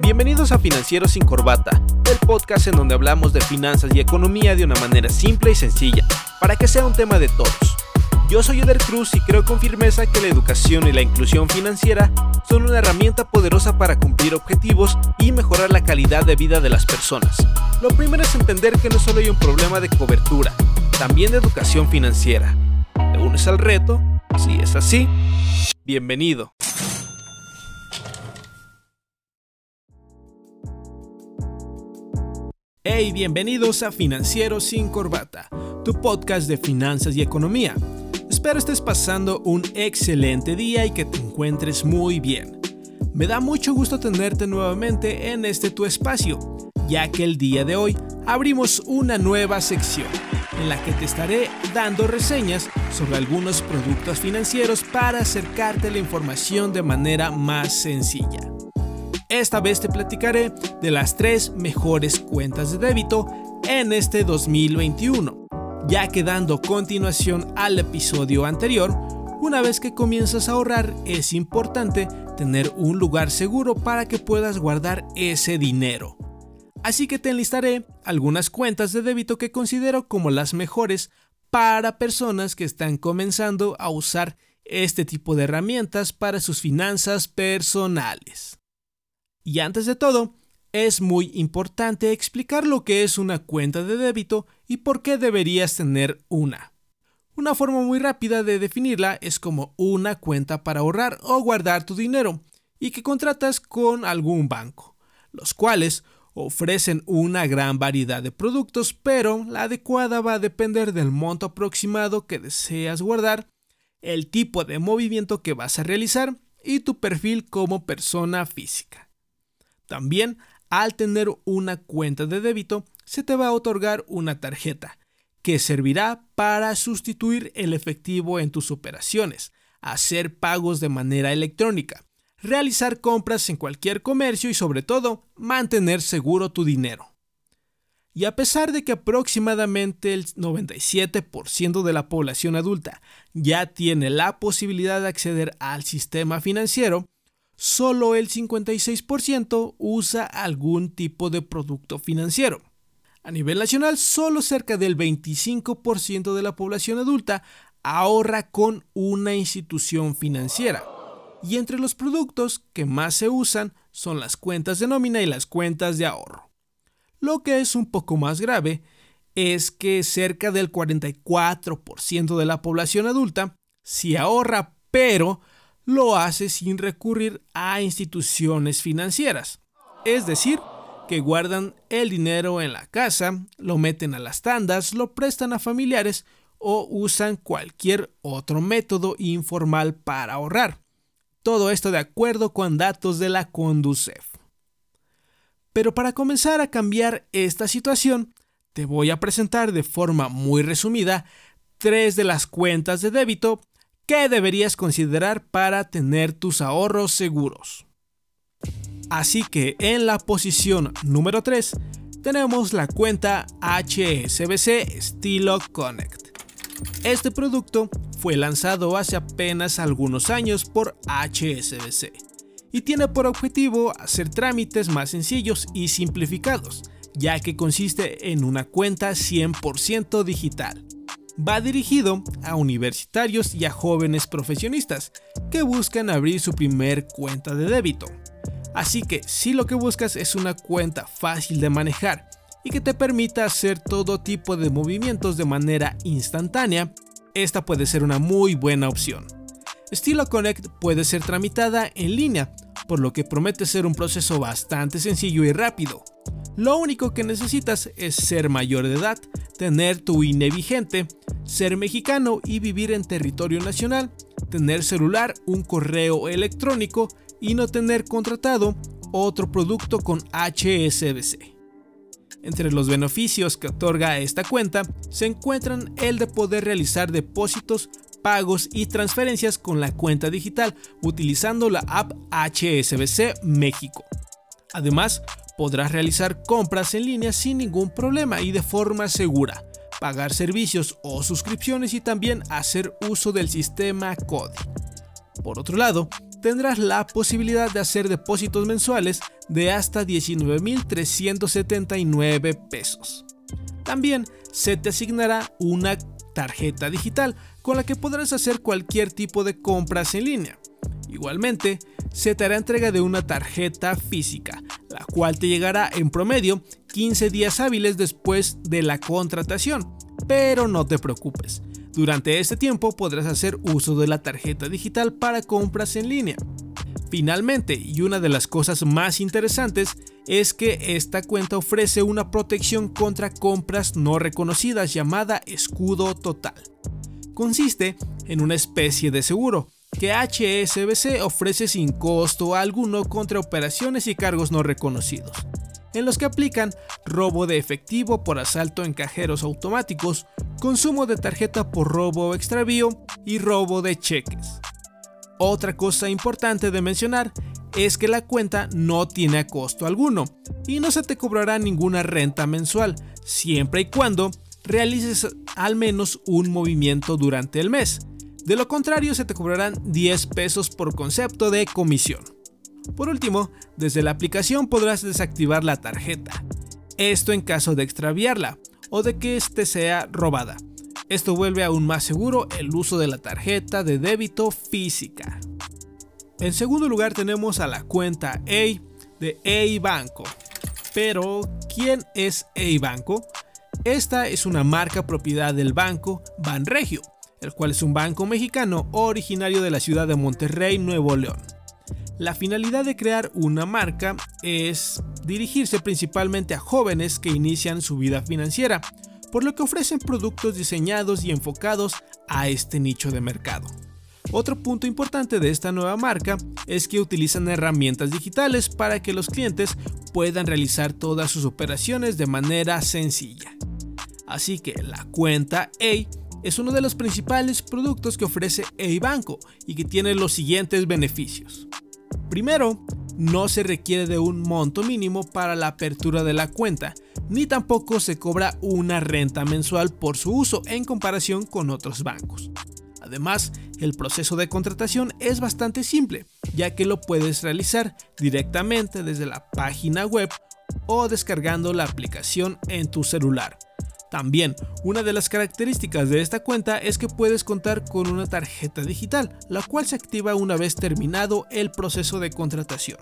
Bienvenidos a Financieros sin Corbata, el podcast en donde hablamos de finanzas y economía de una manera simple y sencilla, para que sea un tema de todos. Yo soy Eder Cruz y creo con firmeza que la educación y la inclusión financiera son una herramienta poderosa para cumplir objetivos y mejorar la calidad de vida de las personas. Lo primero es entender que no solo hay un problema de cobertura, también de educación financiera. ¿Te unes al reto? Si es así, bienvenido. Hey, bienvenidos a Financieros sin Corbata, tu podcast de finanzas y economía. Espero estés pasando un excelente día y que te encuentres muy bien. Me da mucho gusto tenerte nuevamente en este tu espacio, ya que el día de hoy abrimos una nueva sección en la que te estaré dando reseñas sobre algunos productos financieros para acercarte la información de manera más sencilla. Esta vez te platicaré de las tres mejores cuentas de débito en este 2021, ya que dando continuación al episodio anterior, una vez que comienzas a ahorrar es importante tener un lugar seguro para que puedas guardar ese dinero. Así que te enlistaré algunas cuentas de débito que considero como las mejores para personas que están comenzando a usar este tipo de herramientas para sus finanzas personales. Y antes de todo, es muy importante explicar lo que es una cuenta de débito y por qué deberías tener una. Una forma muy rápida de definirla es como una cuenta para ahorrar o guardar tu dinero y que contratas con algún banco, los cuales ofrecen una gran variedad de productos, pero la adecuada va a depender del monto aproximado que deseas guardar, el tipo de movimiento que vas a realizar y tu perfil como persona física. También, al tener una cuenta de débito, se te va a otorgar una tarjeta, que servirá para sustituir el efectivo en tus operaciones, hacer pagos de manera electrónica, realizar compras en cualquier comercio y sobre todo mantener seguro tu dinero. Y a pesar de que aproximadamente el 97% de la población adulta ya tiene la posibilidad de acceder al sistema financiero, solo el 56% usa algún tipo de producto financiero. A nivel nacional, solo cerca del 25% de la población adulta ahorra con una institución financiera. Y entre los productos que más se usan son las cuentas de nómina y las cuentas de ahorro. Lo que es un poco más grave es que cerca del 44% de la población adulta sí ahorra, pero lo hace sin recurrir a instituciones financieras. Es decir, que guardan el dinero en la casa, lo meten a las tandas, lo prestan a familiares o usan cualquier otro método informal para ahorrar. Todo esto de acuerdo con datos de la Conducef. Pero para comenzar a cambiar esta situación, te voy a presentar de forma muy resumida tres de las cuentas de débito ¿Qué deberías considerar para tener tus ahorros seguros. Así que en la posición número 3 tenemos la cuenta HSBC Estilo Connect. Este producto fue lanzado hace apenas algunos años por HSBC y tiene por objetivo hacer trámites más sencillos y simplificados, ya que consiste en una cuenta 100% digital va dirigido a universitarios y a jóvenes profesionistas que buscan abrir su primer cuenta de débito. Así que si lo que buscas es una cuenta fácil de manejar y que te permita hacer todo tipo de movimientos de manera instantánea, esta puede ser una muy buena opción. Estilo Connect puede ser tramitada en línea, por lo que promete ser un proceso bastante sencillo y rápido. Lo único que necesitas es ser mayor de edad, tener tu INE vigente, ser mexicano y vivir en territorio nacional, tener celular, un correo electrónico y no tener contratado otro producto con HSBC. Entre los beneficios que otorga esta cuenta se encuentran el de poder realizar depósitos, pagos y transferencias con la cuenta digital utilizando la app HSBC México. Además, podrás realizar compras en línea sin ningún problema y de forma segura, pagar servicios o suscripciones y también hacer uso del sistema CODI. Por otro lado, tendrás la posibilidad de hacer depósitos mensuales de hasta 19.379 pesos. También se te asignará una tarjeta digital con la que podrás hacer cualquier tipo de compras en línea. Igualmente, se te hará entrega de una tarjeta física, la cual te llegará en promedio 15 días hábiles después de la contratación. Pero no te preocupes, durante este tiempo podrás hacer uso de la tarjeta digital para compras en línea. Finalmente, y una de las cosas más interesantes, es que esta cuenta ofrece una protección contra compras no reconocidas llamada escudo total. Consiste en una especie de seguro que HSBC ofrece sin costo alguno contra operaciones y cargos no reconocidos, en los que aplican robo de efectivo por asalto en cajeros automáticos, consumo de tarjeta por robo o extravío y robo de cheques. Otra cosa importante de mencionar es que la cuenta no tiene costo alguno y no se te cobrará ninguna renta mensual, siempre y cuando realices al menos un movimiento durante el mes. De lo contrario, se te cobrarán 10 pesos por concepto de comisión. Por último, desde la aplicación podrás desactivar la tarjeta. Esto en caso de extraviarla o de que éste sea robada. Esto vuelve aún más seguro el uso de la tarjeta de débito física. En segundo lugar tenemos a la cuenta A de A Banco. Pero, ¿quién es A Banco? Esta es una marca propiedad del banco Banregio, el cual es un banco mexicano originario de la ciudad de Monterrey, Nuevo León. La finalidad de crear una marca es dirigirse principalmente a jóvenes que inician su vida financiera, por lo que ofrecen productos diseñados y enfocados a este nicho de mercado. Otro punto importante de esta nueva marca es que utilizan herramientas digitales para que los clientes puedan realizar todas sus operaciones de manera sencilla. Así que la cuenta A es uno de los principales productos que ofrece A Banco y que tiene los siguientes beneficios. Primero, no se requiere de un monto mínimo para la apertura de la cuenta, ni tampoco se cobra una renta mensual por su uso en comparación con otros bancos. Además, el proceso de contratación es bastante simple, ya que lo puedes realizar directamente desde la página web o descargando la aplicación en tu celular. También, una de las características de esta cuenta es que puedes contar con una tarjeta digital, la cual se activa una vez terminado el proceso de contratación.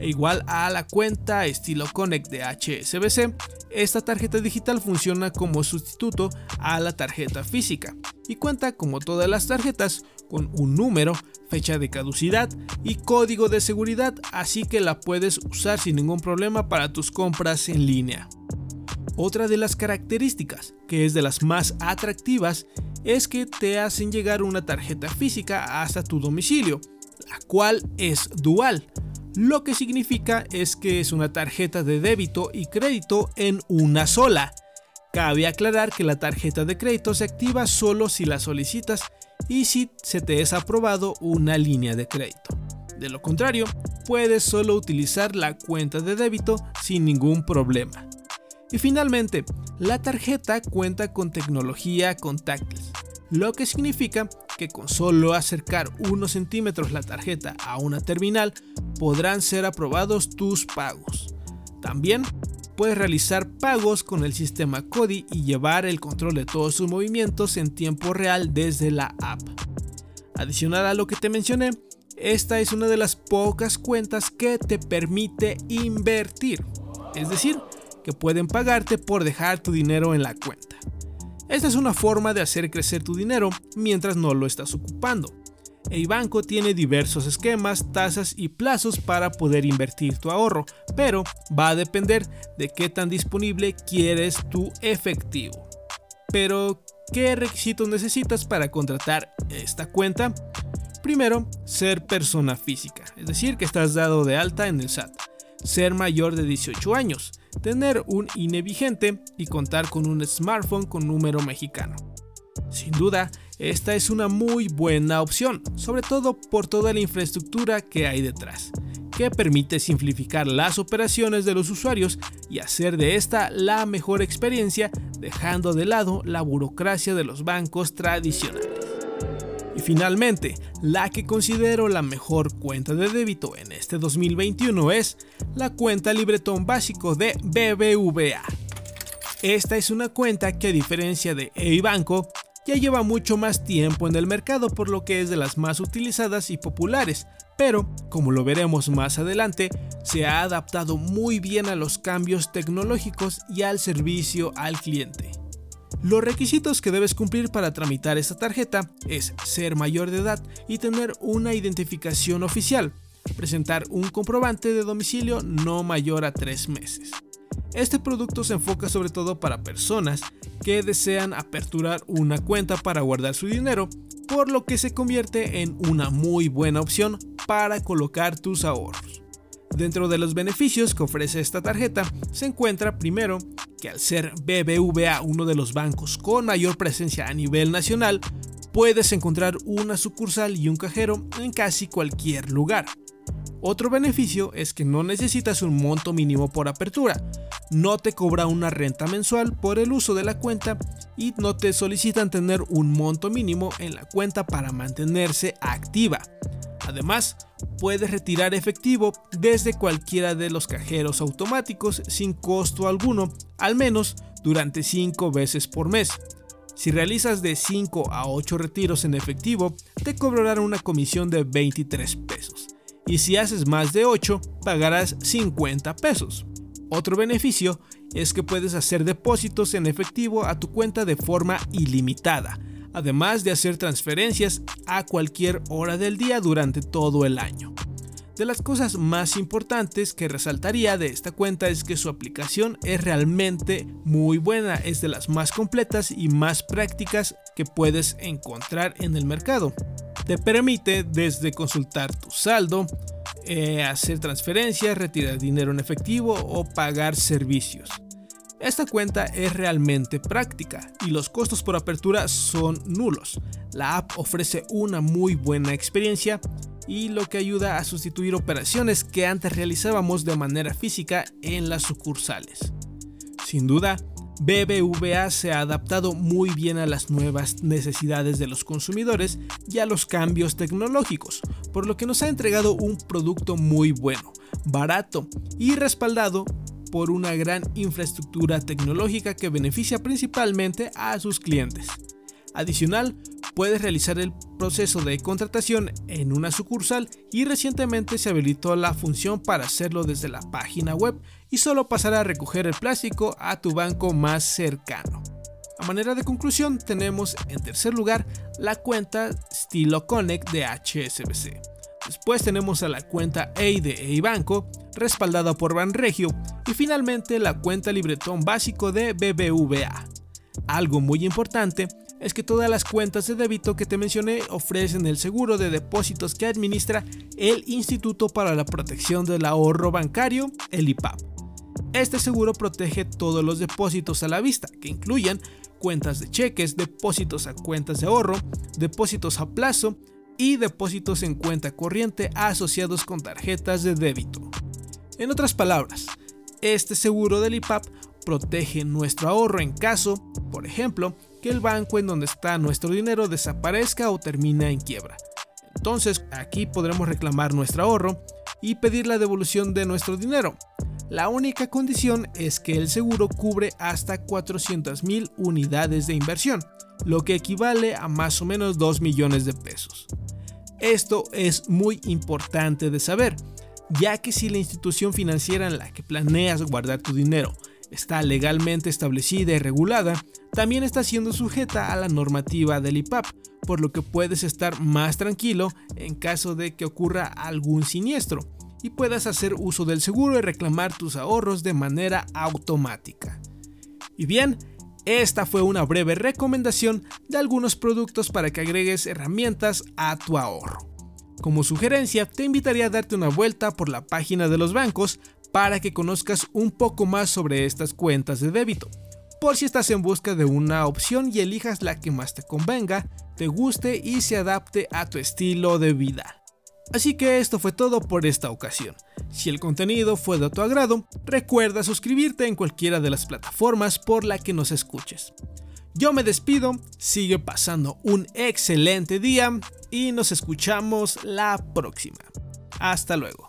E igual a la cuenta estilo Connect de HSBC, esta tarjeta digital funciona como sustituto a la tarjeta física y cuenta como todas las tarjetas con un número, fecha de caducidad y código de seguridad, así que la puedes usar sin ningún problema para tus compras en línea. Otra de las características, que es de las más atractivas, es que te hacen llegar una tarjeta física hasta tu domicilio, la cual es dual. Lo que significa es que es una tarjeta de débito y crédito en una sola. Cabe aclarar que la tarjeta de crédito se activa solo si la solicitas y si se te es aprobado una línea de crédito. De lo contrario, puedes solo utilizar la cuenta de débito sin ningún problema. Y finalmente, la tarjeta cuenta con tecnología contactless, lo que significa que con solo acercar unos centímetros la tarjeta a una terminal podrán ser aprobados tus pagos. También puedes realizar pagos con el sistema CODI y llevar el control de todos sus movimientos en tiempo real desde la app. Adicional a lo que te mencioné, esta es una de las pocas cuentas que te permite invertir, es decir, que pueden pagarte por dejar tu dinero en la cuenta. Esta es una forma de hacer crecer tu dinero mientras no lo estás ocupando. El banco tiene diversos esquemas, tasas y plazos para poder invertir tu ahorro, pero va a depender de qué tan disponible quieres tu efectivo. Pero, ¿qué requisitos necesitas para contratar esta cuenta? Primero, ser persona física, es decir, que estás dado de alta en el SAT. Ser mayor de 18 años, tener un INE vigente y contar con un smartphone con número mexicano. Sin duda, esta es una muy buena opción, sobre todo por toda la infraestructura que hay detrás, que permite simplificar las operaciones de los usuarios y hacer de esta la mejor experiencia, dejando de lado la burocracia de los bancos tradicionales. Finalmente, la que considero la mejor cuenta de débito en este 2021 es la cuenta Libretón básico de BBVA. Esta es una cuenta que a diferencia de EIBanco, ya lleva mucho más tiempo en el mercado por lo que es de las más utilizadas y populares, pero, como lo veremos más adelante, se ha adaptado muy bien a los cambios tecnológicos y al servicio al cliente. Los requisitos que debes cumplir para tramitar esta tarjeta es ser mayor de edad y tener una identificación oficial, presentar un comprobante de domicilio no mayor a tres meses. Este producto se enfoca sobre todo para personas que desean aperturar una cuenta para guardar su dinero, por lo que se convierte en una muy buena opción para colocar tus ahorros. Dentro de los beneficios que ofrece esta tarjeta se encuentra primero que al ser BBVA uno de los bancos con mayor presencia a nivel nacional, puedes encontrar una sucursal y un cajero en casi cualquier lugar. Otro beneficio es que no necesitas un monto mínimo por apertura, no te cobra una renta mensual por el uso de la cuenta y no te solicitan tener un monto mínimo en la cuenta para mantenerse activa. Además, puedes retirar efectivo desde cualquiera de los cajeros automáticos sin costo alguno, al menos durante 5 veces por mes. Si realizas de 5 a 8 retiros en efectivo, te cobrarán una comisión de 23 pesos. Y si haces más de 8, pagarás 50 pesos. Otro beneficio es que puedes hacer depósitos en efectivo a tu cuenta de forma ilimitada, además de hacer transferencias a cualquier hora del día durante todo el año. De las cosas más importantes que resaltaría de esta cuenta es que su aplicación es realmente muy buena, es de las más completas y más prácticas que puedes encontrar en el mercado. Te permite desde consultar tu saldo, eh, hacer transferencias, retirar dinero en efectivo o pagar servicios. Esta cuenta es realmente práctica y los costos por apertura son nulos. La app ofrece una muy buena experiencia y lo que ayuda a sustituir operaciones que antes realizábamos de manera física en las sucursales. Sin duda, BBVA se ha adaptado muy bien a las nuevas necesidades de los consumidores y a los cambios tecnológicos, por lo que nos ha entregado un producto muy bueno, barato y respaldado por una gran infraestructura tecnológica que beneficia principalmente a sus clientes. Adicional, puedes realizar el proceso de contratación en una sucursal y recientemente se habilitó la función para hacerlo desde la página web y solo pasar a recoger el plástico a tu banco más cercano. A manera de conclusión, tenemos en tercer lugar la cuenta Stilo Connect de HSBC. Después tenemos a la cuenta EI de EIBanco, respaldada por Banregio, y finalmente la cuenta Libretón básico de BBVA. Algo muy importante es que todas las cuentas de débito que te mencioné ofrecen el seguro de depósitos que administra el Instituto para la Protección del Ahorro Bancario, el IPAP. Este seguro protege todos los depósitos a la vista, que incluyen cuentas de cheques, depósitos a cuentas de ahorro, depósitos a plazo y depósitos en cuenta corriente asociados con tarjetas de débito. En otras palabras, este seguro del IPAP protege nuestro ahorro en caso, por ejemplo, que el banco en donde está nuestro dinero desaparezca o termine en quiebra. Entonces aquí podremos reclamar nuestro ahorro y pedir la devolución de nuestro dinero. La única condición es que el seguro cubre hasta 400.000 unidades de inversión, lo que equivale a más o menos 2 millones de pesos. Esto es muy importante de saber, ya que si la institución financiera en la que planeas guardar tu dinero está legalmente establecida y regulada, también está siendo sujeta a la normativa del IPAP, por lo que puedes estar más tranquilo en caso de que ocurra algún siniestro y puedas hacer uso del seguro y reclamar tus ahorros de manera automática. Y bien, esta fue una breve recomendación de algunos productos para que agregues herramientas a tu ahorro. Como sugerencia, te invitaría a darte una vuelta por la página de los bancos para que conozcas un poco más sobre estas cuentas de débito, por si estás en busca de una opción y elijas la que más te convenga, te guste y se adapte a tu estilo de vida. Así que esto fue todo por esta ocasión. Si el contenido fue de tu agrado, recuerda suscribirte en cualquiera de las plataformas por la que nos escuches. Yo me despido, sigue pasando un excelente día y nos escuchamos la próxima. Hasta luego.